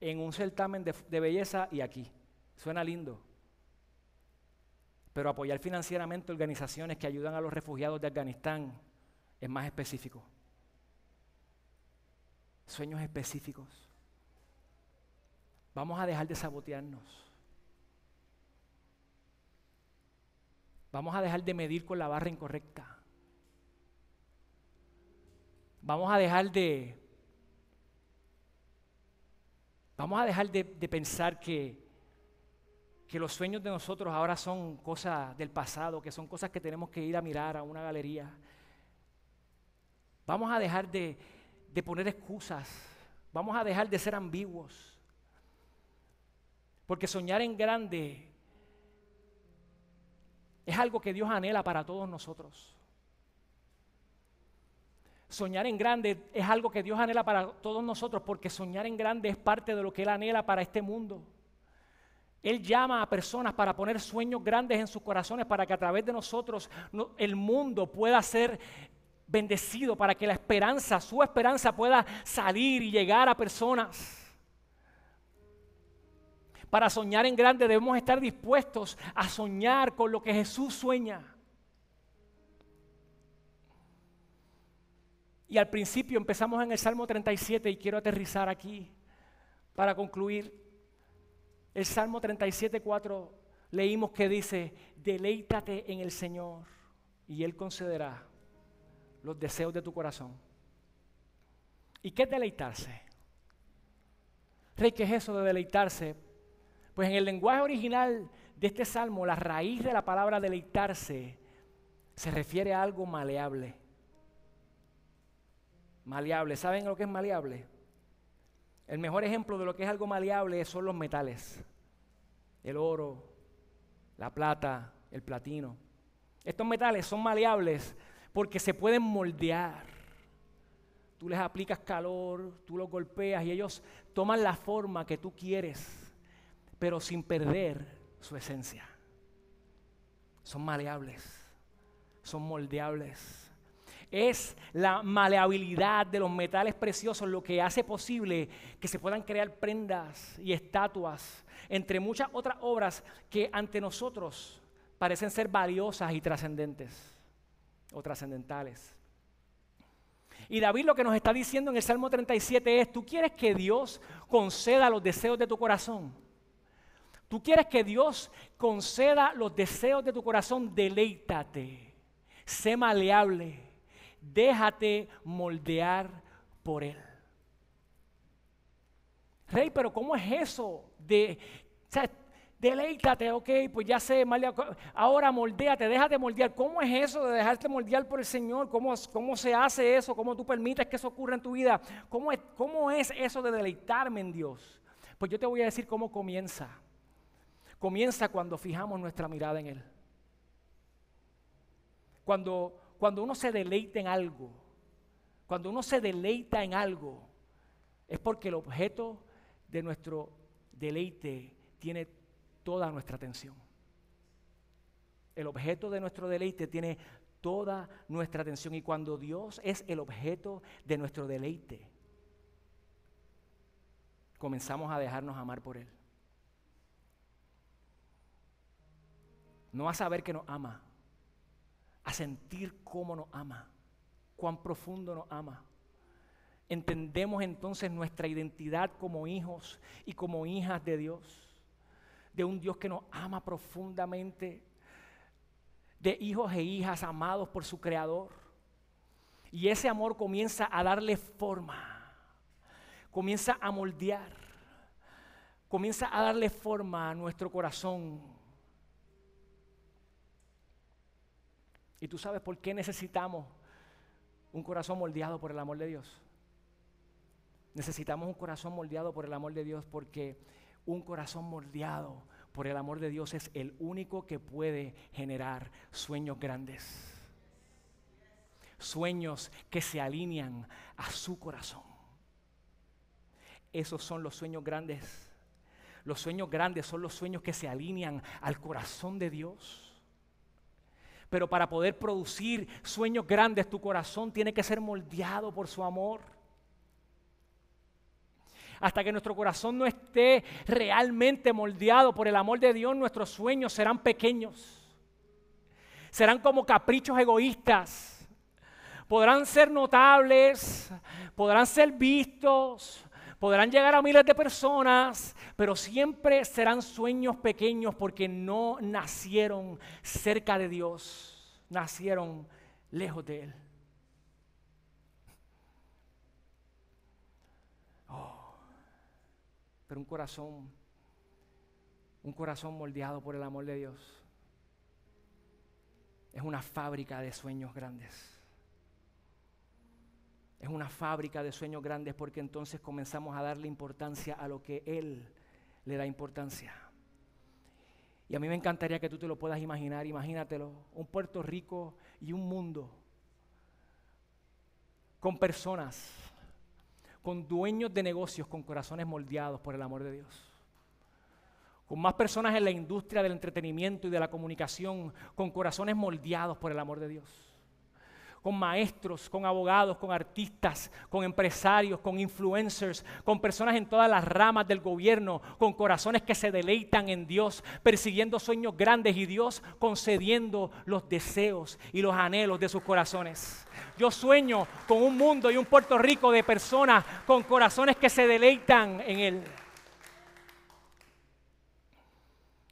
En un certamen de, belleza y aquí. Suena lindo. Pero apoyar financieramente organizaciones que ayudan a los refugiados de Afganistán es más específico. Sueños específicos. Vamos a dejar de sabotearnos. Vamos a dejar de medir con la barra incorrecta. vamos a dejar de, vamos a dejar de, pensar que, que los sueños de nosotros ahora son cosas del pasado, que son cosas que tenemos que ir a mirar a una galería. Vamos a dejar de, de poner excusas, vamos a dejar de ser ambiguos, porque soñar en grande es algo que Dios anhela para todos nosotros. Soñar en grande es algo que Dios anhela para todos nosotros porque soñar en grande es parte de lo que Él anhela para este mundo. Él llama a personas para poner sueños grandes en sus corazones para que a través de nosotros el mundo pueda ser bendecido, para que la esperanza, su esperanza pueda salir y llegar a personas. Para soñar en grande debemos estar dispuestos a soñar con lo que Jesús sueña. Y al principio empezamos en el Salmo 37 y quiero aterrizar aquí para concluir. El Salmo 37, 4 leímos que dice, deleítate en el Señor y Él concederá los deseos de tu corazón. ¿Y qué es deleitarse? Rey, ¿qué es eso de deleitarse? Pues en el lenguaje original de este salmo, la raíz de la palabra deleitarse se refiere a algo maleable Maleable. ¿Saben lo que es maleable? El mejor ejemplo de lo que es algo maleable son los metales. El oro, la plata, el platino. Estos metales son maleables porque se pueden moldear. Tú les aplicas calor, tú los golpeas y ellos toman la forma que tú quieres, pero sin perder su esencia. Son maleables, son moldeables. Es la maleabilidad de los metales preciosos lo que hace posible que se puedan crear prendas y estatuas, entre muchas otras obras que ante nosotros parecen ser valiosas y trascendentes o trascendentales. Y David lo que nos está diciendo en el Salmo 37 es, tú quieres que Dios conceda los deseos de tu corazón. Tú quieres que Dios conceda los deseos de tu corazón, deleítate, sé maleable déjate moldear por Él. Rey, pero ¿cómo es eso de, o sea, deleítate, ok, pues ya sé, ahora moldeate, déjate moldear. ¿Cómo es eso de dejarte moldear por el Señor? ¿Cómo, ¿Cómo, se hace eso? ¿Cómo tú permites que eso ocurra en tu vida? ¿Cómo ¿Cómo es eso de deleitarme en Dios? Pues yo te voy a decir cómo comienza. Comienza cuando fijamos nuestra mirada en Él. Cuando cuando uno se deleita en algo, cuando uno se deleita en algo, es porque el objeto de nuestro deleite tiene toda nuestra atención. El objeto de nuestro deleite tiene toda nuestra atención y cuando Dios es el objeto de nuestro deleite, comenzamos a dejarnos amar por Él. No a saber que nos ama, a sentir cómo nos ama, cuán profundo nos ama. Entendemos entonces nuestra identidad como hijos y como hijas de Dios, de un Dios que nos ama profundamente, de hijos e hijas amados por su Creador. Y ese amor comienza a darle forma, comienza a moldear, comienza a darle forma a nuestro corazón ¿Y tú sabes por qué necesitamos un corazón moldeado por el amor de Dios? Necesitamos un corazón moldeado por el amor de Dios porque un corazón moldeado por el amor de Dios es el único que puede generar sueños grandes. Sueños que se alinean a su corazón. Esos son los sueños grandes. Los sueños grandes son los sueños que se alinean al corazón de Dios. Pero para poder producir sueños grandes, tu corazón tiene que ser moldeado por su amor. Hasta que nuestro corazón no esté realmente moldeado por el amor de Dios, nuestros sueños serán pequeños. Serán como caprichos egoístas. Podrán ser notables, podrán ser vistos, podrán llegar a miles de personas, pero siempre serán sueños pequeños porque no nacieron cerca de Dios, nacieron lejos de Él. Oh, pero un corazón, un corazón moldeado por el amor de Dios, es una fábrica de sueños grandes. Es una fábrica de sueños grandes porque entonces comenzamos a darle importancia a lo que Él le da importancia. Y a mí me encantaría que tú te lo puedas imaginar, imagínatelo, un Puerto Rico y un mundo con personas, con dueños de negocios, con corazones moldeados por el amor de Dios. Con más personas en la industria del entretenimiento y de la comunicación, con corazones moldeados por el amor de Dios con maestros, con abogados, con artistas, con empresarios, con influencers, con personas en todas las ramas del gobierno, con corazones que se deleitan en Dios, persiguiendo sueños grandes y Dios concediendo los deseos y los anhelos de sus corazones. Yo sueño con un mundo y un Puerto Rico de personas con corazones que se deleitan en Él.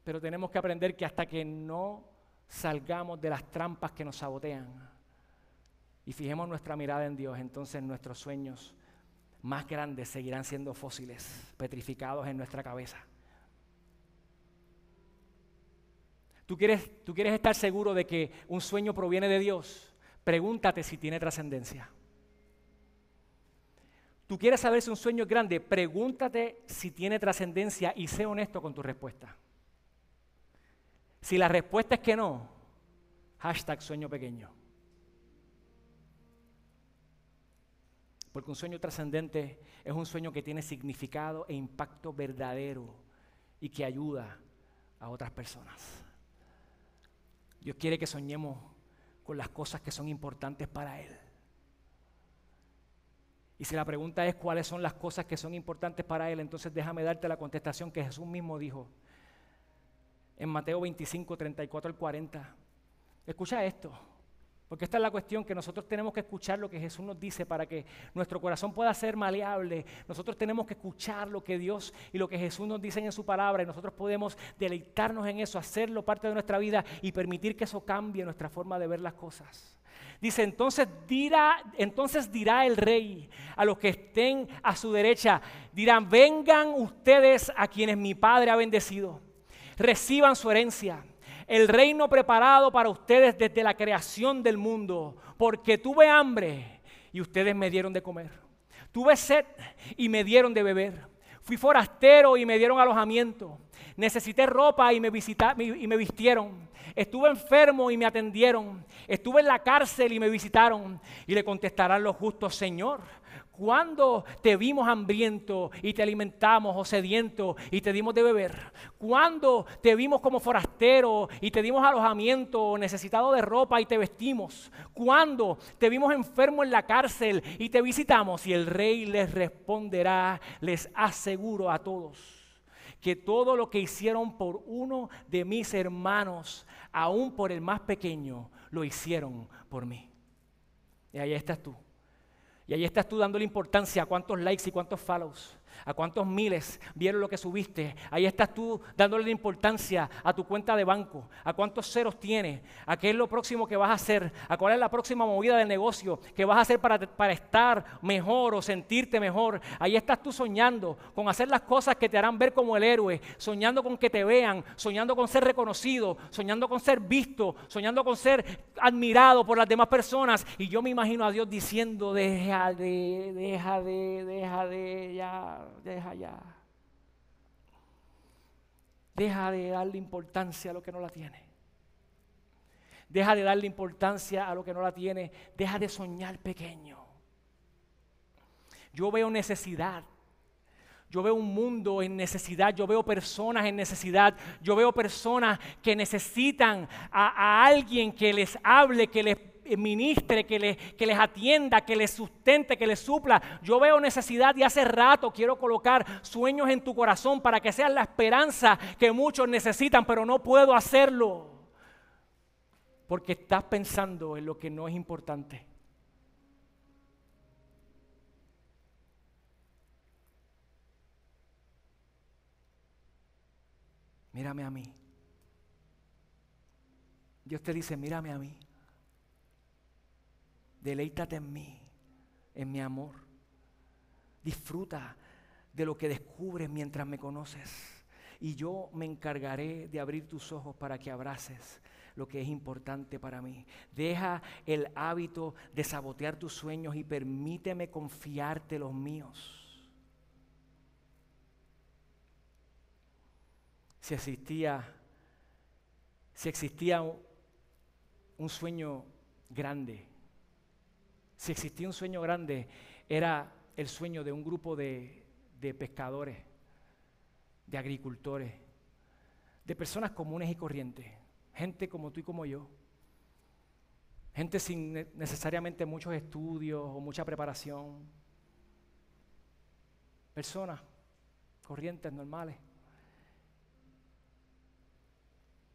Pero tenemos que aprender que hasta que no salgamos de las trampas que nos sabotean, y fijemos nuestra mirada en Dios, entonces nuestros sueños más grandes seguirán siendo fósiles, petrificados en nuestra cabeza. ¿Tú quieres, ¿Tú quieres estar seguro de que un sueño proviene de Dios? Pregúntate si tiene trascendencia. ¿Tú quieres saber si un sueño es grande? Pregúntate si tiene trascendencia y sé honesto con tu respuesta. Si la respuesta es que no, hashtag sueño pequeño. Porque un sueño trascendente es un sueño que tiene significado e impacto verdadero y que ayuda a otras personas. Dios quiere que soñemos con las cosas que son importantes para Él. Y si la pregunta es cuáles son las cosas que son importantes para Él, entonces déjame darte la contestación que Jesús mismo dijo en Mateo 25, 34 al 40. Escucha esto. Porque esta es la cuestión que nosotros tenemos que escuchar lo que Jesús nos dice para que nuestro corazón pueda ser maleable. Nosotros tenemos que escuchar lo que Dios y lo que Jesús nos dice en su palabra y nosotros podemos deleitarnos en eso, hacerlo parte de nuestra vida y permitir que eso cambie nuestra forma de ver las cosas. Dice, entonces dirá, entonces dirá el rey a los que estén a su derecha, dirán, vengan ustedes a quienes mi Padre ha bendecido, reciban su herencia el reino preparado para ustedes desde la creación del mundo, porque tuve hambre y ustedes me dieron de comer. Tuve sed y me dieron de beber. Fui forastero y me dieron alojamiento. Necesité ropa y me, y me vistieron. Estuve enfermo y me atendieron. Estuve en la cárcel y me visitaron. Y le contestarán los justos, Señor, ¿Cuándo te vimos hambriento y te alimentamos o sediento y te dimos de beber? ¿Cuándo te vimos como forastero y te dimos alojamiento o necesitado de ropa y te vestimos? ¿Cuándo te vimos enfermo en la cárcel y te visitamos? Y el rey les responderá, les aseguro a todos que todo lo que hicieron por uno de mis hermanos, aún por el más pequeño, lo hicieron por mí. Y ahí estás tú y ahí estás tú dándole importancia a cuántos likes y cuántos follows a cuántos miles vieron lo que subiste. Ahí estás tú dándole importancia a tu cuenta de banco, a cuántos ceros tienes, a qué es lo próximo que vas a hacer, a cuál es la próxima movida del negocio que vas a hacer para, para estar mejor o sentirte mejor. Ahí estás tú soñando con hacer las cosas que te harán ver como el héroe, soñando con que te vean, soñando con ser reconocido, soñando con ser visto, soñando con ser admirado por las demás personas. Y yo me imagino a Dios diciendo, deja de, deja de, deja de, ya deja ya. Deja de darle importancia a lo que no la tiene. Deja de darle importancia a lo que no la tiene. Deja de soñar pequeño. Yo veo necesidad. Yo veo un mundo en necesidad, yo veo personas en necesidad, yo veo personas que necesitan a, a alguien que les hable, que les ministre, que, les atienda, que les sustente, que les supla. Yo veo necesidad y hace rato quiero colocar sueños en tu corazón para que seas la esperanza que muchos necesitan, pero no puedo hacerlo. Porque estás pensando en lo que no es importante. Mírame a mí. Dios te dice, mírame a mí. Deleítate en mí, en mi amor. Disfruta de lo que descubres mientras me conoces. Y yo me encargaré de abrir tus ojos para que abraces lo que es importante para mí. Deja el hábito de sabotear tus sueños y permíteme confiarte los míos. Si existía, si existía un sueño grande, si existía un sueño grande, era el sueño de un grupo de, de pescadores, de agricultores, de personas comunes y corrientes, gente como tú y como yo, gente sin necesariamente muchos estudios o mucha preparación, personas corrientes, normales,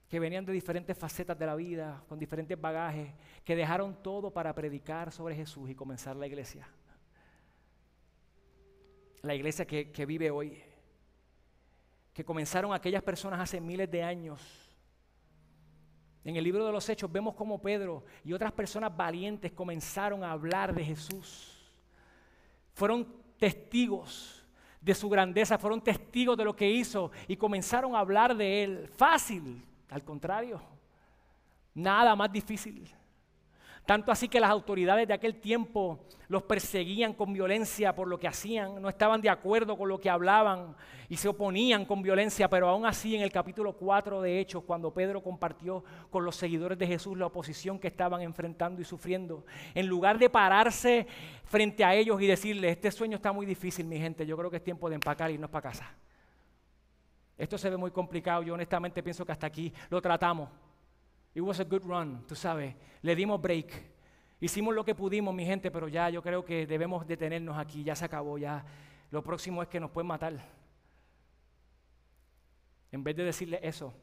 que venían de diferentes facetas de la vida, con diferentes bagajes, que dejaron todo para predicar sobre Jesús y comenzar la iglesia la iglesia que, vive hoy, que comenzaron aquellas personas hace miles de años. En el libro de los Hechos vemos cómo Pedro y otras personas valientes comenzaron a hablar de Jesús. Fueron testigos de su grandeza, fueron testigos de lo que hizo y comenzaron a hablar de él. Fácil, al contrario, nada más difícil. Tanto así que las autoridades de aquel tiempo los perseguían con violencia por lo que hacían, no estaban de acuerdo con lo que hablaban y se oponían con violencia, pero aún así en el capítulo 4 de Hechos, cuando Pedro compartió con los seguidores de Jesús la oposición que estaban enfrentando y sufriendo, en lugar de pararse frente a ellos y decirles, este sueño está muy difícil, mi gente, yo creo que es tiempo de empacar y irnos para casa. Esto se ve muy complicado, yo honestamente pienso que hasta aquí lo tratamos. It was a good run, tú sabes. Le dimos break. Hicimos lo que pudimos, mi gente, pero ya yo creo que debemos detenernos aquí. Ya se acabó, ya. Lo próximo es que nos pueden matar. En vez de decirle eso,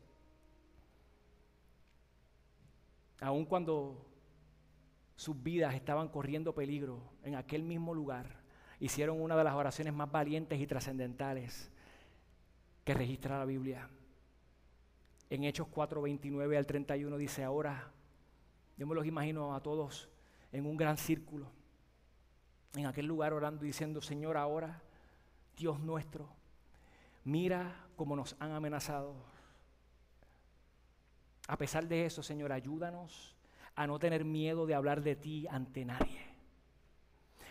aun cuando sus vidas estaban corriendo peligro en aquel mismo lugar, hicieron una de las oraciones más valientes y trascendentales que registra la Biblia en Hechos 4, 29 al 31 dice, ahora yo me los imagino a todos en un gran círculo, en aquel lugar orando y diciendo, Señor, ahora, Dios nuestro, mira cómo nos han amenazado. A pesar de eso, Señor, ayúdanos a no tener miedo de hablar de ti ante nadie.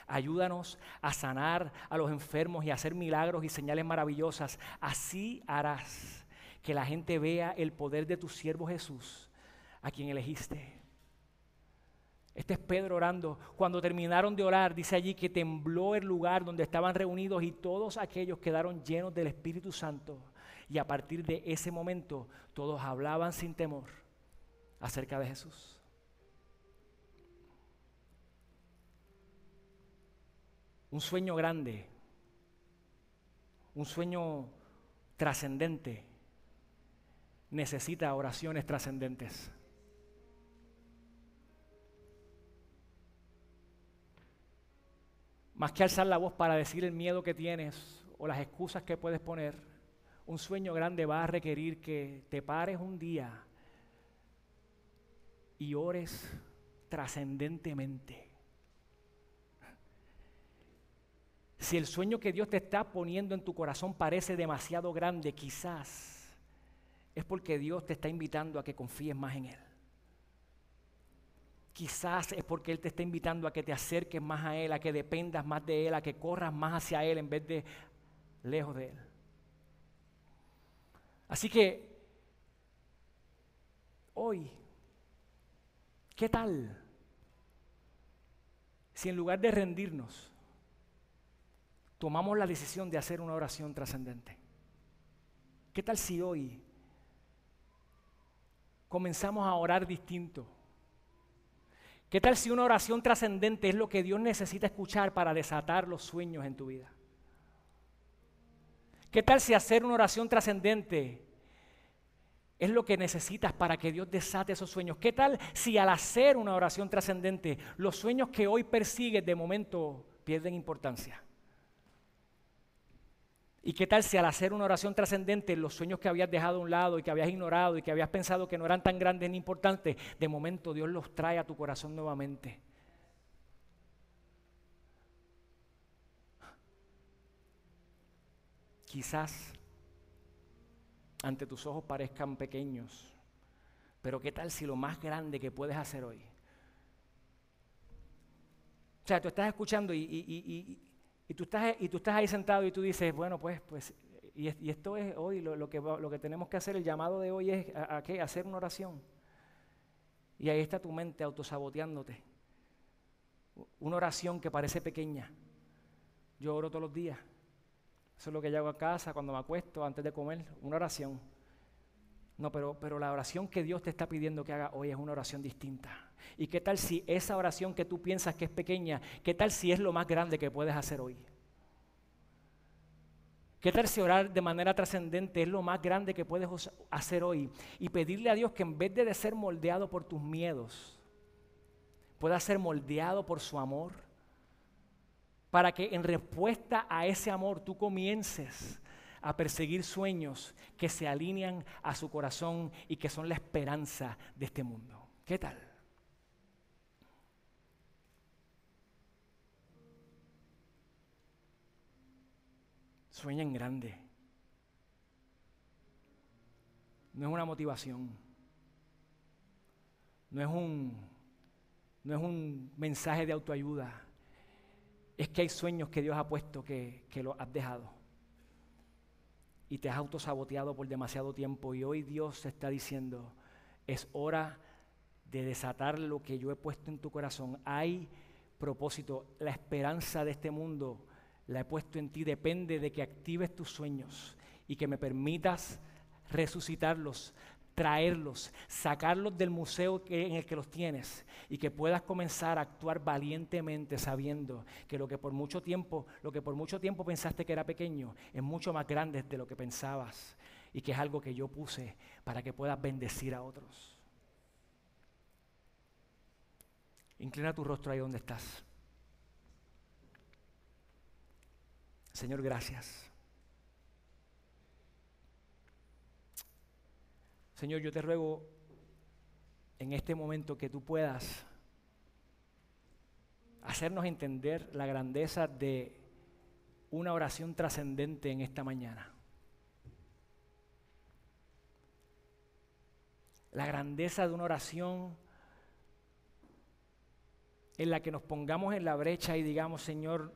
Ayúdanos a sanar a los enfermos y a hacer milagros y señales maravillosas. Así harás que la gente vea el poder de tu siervo Jesús, a quien elegiste. Este es Pedro orando. Cuando terminaron de orar, dice allí que tembló el lugar donde estaban reunidos y todos aquellos quedaron llenos del Espíritu Santo. Y a partir de ese momento todos hablaban sin temor acerca de Jesús. Un sueño grande, un sueño trascendente necesita oraciones trascendentes. Más que alzar la voz para decir el miedo que tienes o las excusas que puedes poner, un sueño grande va a requerir que te pares un día y ores trascendentemente. Si el sueño que Dios te está poniendo en tu corazón parece demasiado grande, quizás es porque Dios te está invitando a que confíes más en Él. Quizás es porque Él te está invitando a que te acerques más a Él, a que dependas más de Él, a que corras más hacia Él en vez de lejos de Él. Así que hoy, ¿qué tal si en lugar de rendirnos, tomamos la decisión de hacer una oración trascendente? ¿Qué tal si hoy comenzamos a orar distinto. ¿Qué tal si una oración trascendente es lo que Dios necesita escuchar para desatar los sueños en tu vida? ¿Qué tal si hacer una oración trascendente es lo que necesitas para que Dios desate esos sueños? ¿Qué tal si al hacer una oración trascendente los sueños que hoy persigues de momento pierden importancia? ¿Y qué tal si al hacer una oración trascendente, los sueños que habías dejado a un lado y que habías ignorado y que habías pensado que no eran tan grandes ni importantes, de momento Dios los trae a tu corazón nuevamente? quizás ante tus ojos parezcan pequeños, pero ¿qué tal si lo más grande que puedes hacer hoy? O sea, tú estás escuchando y, tú, estás, y tú estás ahí sentado y tú dices, bueno, pues, pues y, esto es hoy, lo, que, lo que tenemos que hacer, el llamado de hoy es a, qué? hacer una oración. Y ahí está tu mente autosaboteándote. Una oración que parece pequeña. Yo oro todos los días. Eso es lo que yo hago a casa, cuando me acuesto, antes de comer, una oración. No, pero, pero la oración que Dios te está pidiendo que haga hoy es una oración distinta. ¿Y qué tal si esa oración que tú piensas que es pequeña, qué tal si es lo más grande que puedes hacer hoy? ¿Qué tal si orar de manera trascendente es lo más grande que puedes hacer hoy? Y pedirle a Dios que en vez de ser moldeado por tus miedos, pueda ser moldeado por su amor. Para que en respuesta a ese amor tú comiences a perseguir sueños que se alinean a su corazón y que son la esperanza de este mundo. ¿Qué tal? Sueña en grande. No es una motivación. No es un, no es un mensaje de autoayuda. Es que hay sueños que Dios ha puesto que, que lo has dejado. Y te has autosaboteado por demasiado tiempo. Y hoy Dios está diciendo, es hora de desatar lo que yo he puesto en tu corazón. Hay propósito, la esperanza de este mundo la he puesto en ti, depende de que actives tus sueños y que me permitas resucitarlos, traerlos, sacarlos del museo en el que los tienes y que puedas comenzar a actuar valientemente sabiendo que lo que por mucho tiempo, lo que por mucho tiempo pensaste que era pequeño, es mucho más grande de lo que pensabas y que es algo que yo puse para que puedas bendecir a otros. Inclina tu rostro ahí donde estás. Señor, gracias. Señor, yo te ruego en este momento que tú puedas hacernos entender la grandeza de una oración trascendente en esta mañana. La grandeza de una oración en la que nos pongamos en la brecha y digamos, Señor,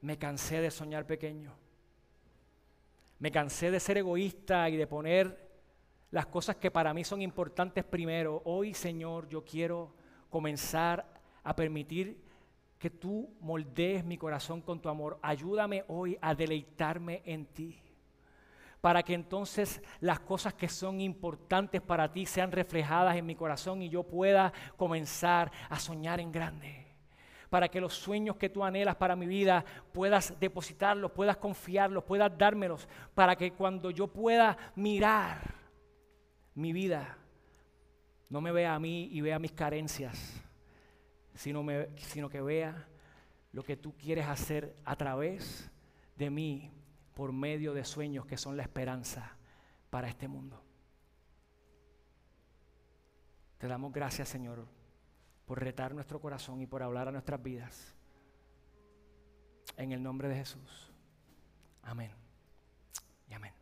me cansé de soñar pequeño. Me cansé de ser egoísta y de poner las cosas que para mí son importantes primero. Hoy, Señor, yo quiero comenzar a permitir que tú moldees mi corazón con tu amor. Ayúdame hoy a deleitarme en ti. Para que entonces las cosas que son importantes para ti sean reflejadas en mi corazón y yo pueda comenzar a soñar en grande para que los sueños que tú anhelas para mi vida puedas depositarlos, puedas confiarlos, puedas dármelos, para que cuando yo pueda mirar mi vida, no me vea a mí y vea mis carencias, sino, sino que vea lo que tú quieres hacer a través de mí por medio de sueños que son la esperanza para este mundo. Te damos gracias, Señor, por retar nuestro corazón y por hablar a nuestras vidas. En el nombre de Jesús. Amén. Y amén.